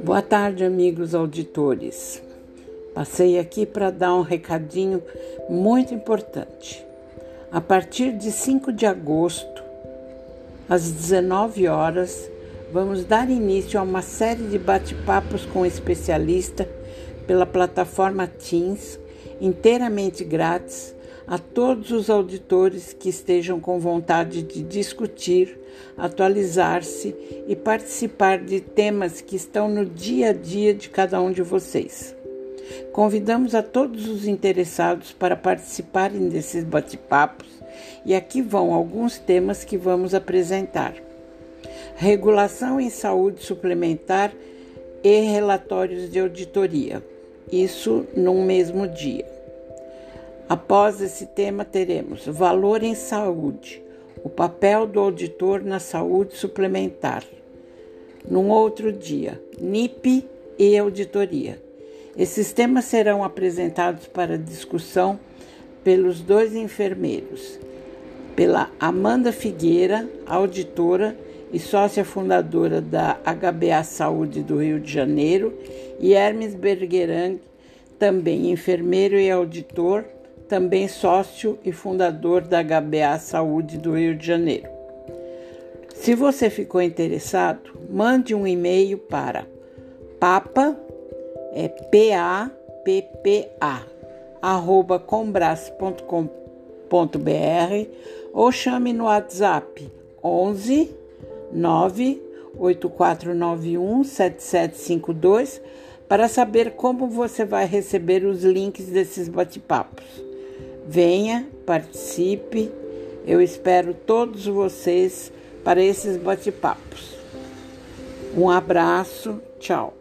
Boa tarde, amigos auditores. Passei aqui para dar um recadinho muito importante. A partir de 5 de agosto, às 19 horas, vamos dar início a uma série de bate-papos com especialista pela plataforma Teams, inteiramente grátis a todos os auditores que estejam com vontade de discutir, atualizar-se e participar de temas que estão no dia a dia de cada um de vocês. Convidamos a todos os interessados para participarem desses bate-papos e aqui vão alguns temas que vamos apresentar: regulação em saúde suplementar e relatórios de auditoria. Isso num mesmo dia. Após esse tema, teremos valor em saúde, o papel do auditor na saúde suplementar. Num outro dia, NIP e auditoria. Esses temas serão apresentados para discussão pelos dois enfermeiros, pela Amanda Figueira, auditora e sócia fundadora da HBA Saúde do Rio de Janeiro, e Hermes Bergerang, também enfermeiro e auditor também sócio e fundador da HBA Saúde do Rio de Janeiro. Se você ficou interessado, mande um e-mail para papa é p a p p a arroba combras.com.br ou chame no WhatsApp 11 98491 7752 para saber como você vai receber os links desses bate-papos. Venha, participe. Eu espero todos vocês para esses bate-papos. Um abraço, tchau.